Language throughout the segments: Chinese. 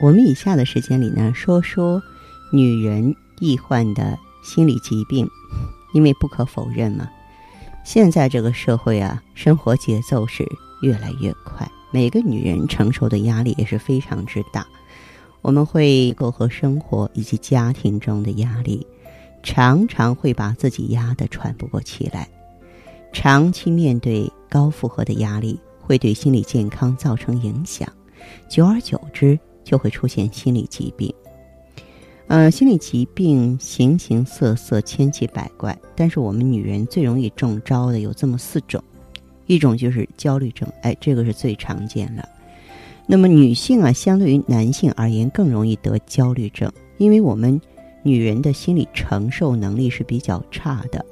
我们以下的时间里呢，说说女人易患的心理疾病，因为不可否认嘛，现在这个社会啊，生活节奏是。越来越快，每个女人承受的压力也是非常之大。我们会过和生活以及家庭中的压力，常常会把自己压得喘不过气来。长期面对高负荷的压力，会对心理健康造成影响，久而久之就会出现心理疾病。呃，心理疾病形形色色，千奇百怪，但是我们女人最容易中招的有这么四种。一种就是焦虑症，哎，这个是最常见的。那么女性啊，相对于男性而言更容易得焦虑症，因为我们女人的心理承受能力是比较差的。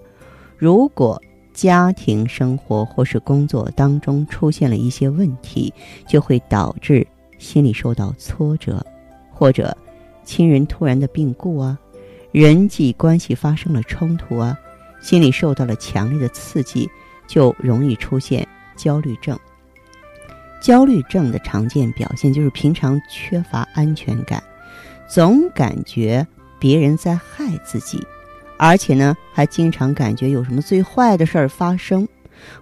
如果家庭生活或是工作当中出现了一些问题，就会导致心理受到挫折，或者亲人突然的病故啊，人际关系发生了冲突啊，心理受到了强烈的刺激。就容易出现焦虑症。焦虑症的常见表现就是平常缺乏安全感，总感觉别人在害自己，而且呢，还经常感觉有什么最坏的事儿发生，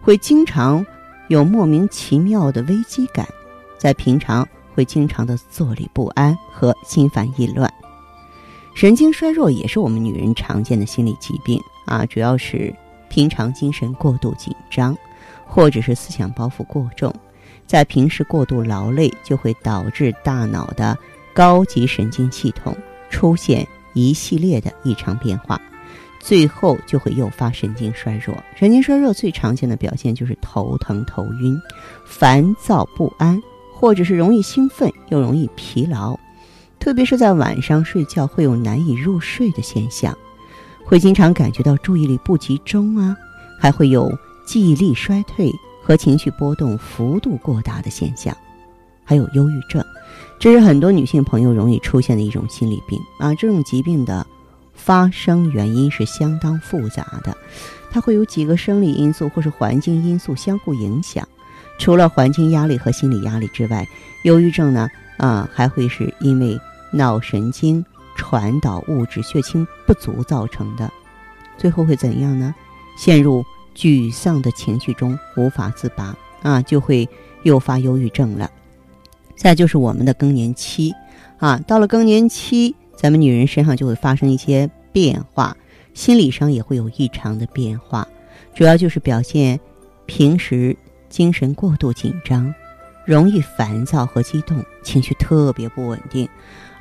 会经常有莫名其妙的危机感，在平常会经常的坐立不安和心烦意乱。神经衰弱也是我们女人常见的心理疾病啊，主要是。平常精神过度紧张，或者是思想包袱过重，在平时过度劳累，就会导致大脑的高级神经系统出现一系列的异常变化，最后就会诱发神经衰弱。神经衰弱最常见的表现就是头疼、头晕、烦躁不安，或者是容易兴奋又容易疲劳，特别是在晚上睡觉会有难以入睡的现象。会经常感觉到注意力不集中啊，还会有记忆力衰退和情绪波动幅度过大的现象，还有忧郁症，这是很多女性朋友容易出现的一种心理病啊。这种疾病的发生原因是相当复杂的，它会有几个生理因素或是环境因素相互影响。除了环境压力和心理压力之外，忧郁症呢啊还会是因为脑神经。传导物质血清不足造成的，最后会怎样呢？陷入沮丧的情绪中无法自拔啊，就会诱发忧郁症了。再就是我们的更年期啊，到了更年期，咱们女人身上就会发生一些变化，心理上也会有异常的变化，主要就是表现平时精神过度紧张，容易烦躁和激动，情绪特别不稳定，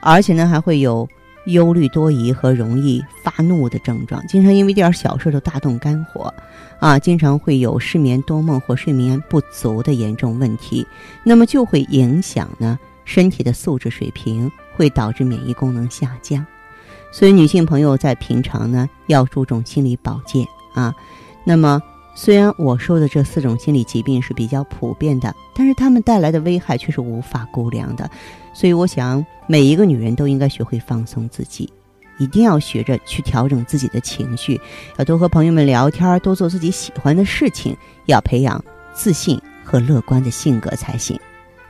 而且呢还会有。忧虑多疑和容易发怒的症状，经常因为一点小事都大动肝火，啊，经常会有失眠多梦或睡眠不足的严重问题，那么就会影响呢身体的素质水平，会导致免疫功能下降。所以女性朋友在平常呢要注重心理保健啊。那么虽然我说的这四种心理疾病是比较普遍的，但是它们带来的危害却是无法估量的。所以我想。每一个女人都应该学会放松自己，一定要学着去调整自己的情绪，要多和朋友们聊天，多做自己喜欢的事情，要培养自信和乐观的性格才行。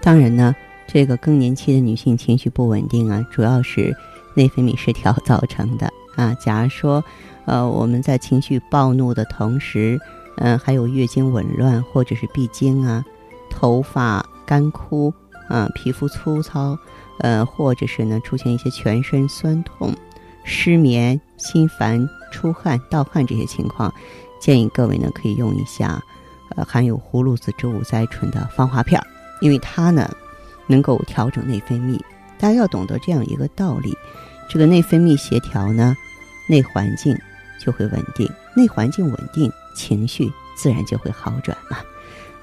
当然呢，这个更年期的女性情绪不稳定啊，主要是内分泌失调造成的啊。假如说，呃，我们在情绪暴怒的同时，嗯，还有月经紊乱或者是闭经啊，头发干枯啊，皮肤粗糙。呃，或者是呢，出现一些全身酸痛、失眠、心烦、出汗、盗汗这些情况，建议各位呢可以用一下，呃，含有葫芦籽植物甾醇的芳华片儿，因为它呢能够调整内分泌。大家要懂得这样一个道理：这个内分泌协调呢，内环境就会稳定，内环境稳定，情绪自然就会好转嘛。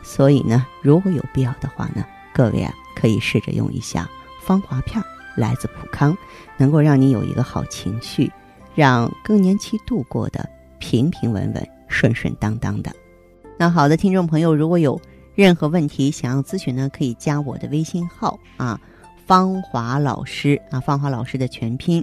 所以呢，如果有必要的话呢，各位啊可以试着用一下。芳华片来自普康，能够让你有一个好情绪，让更年期度过的平平稳稳、顺顺当当的。那好的，听众朋友，如果有任何问题想要咨询呢，可以加我的微信号啊，芳华老师啊，芳华老师的全拼。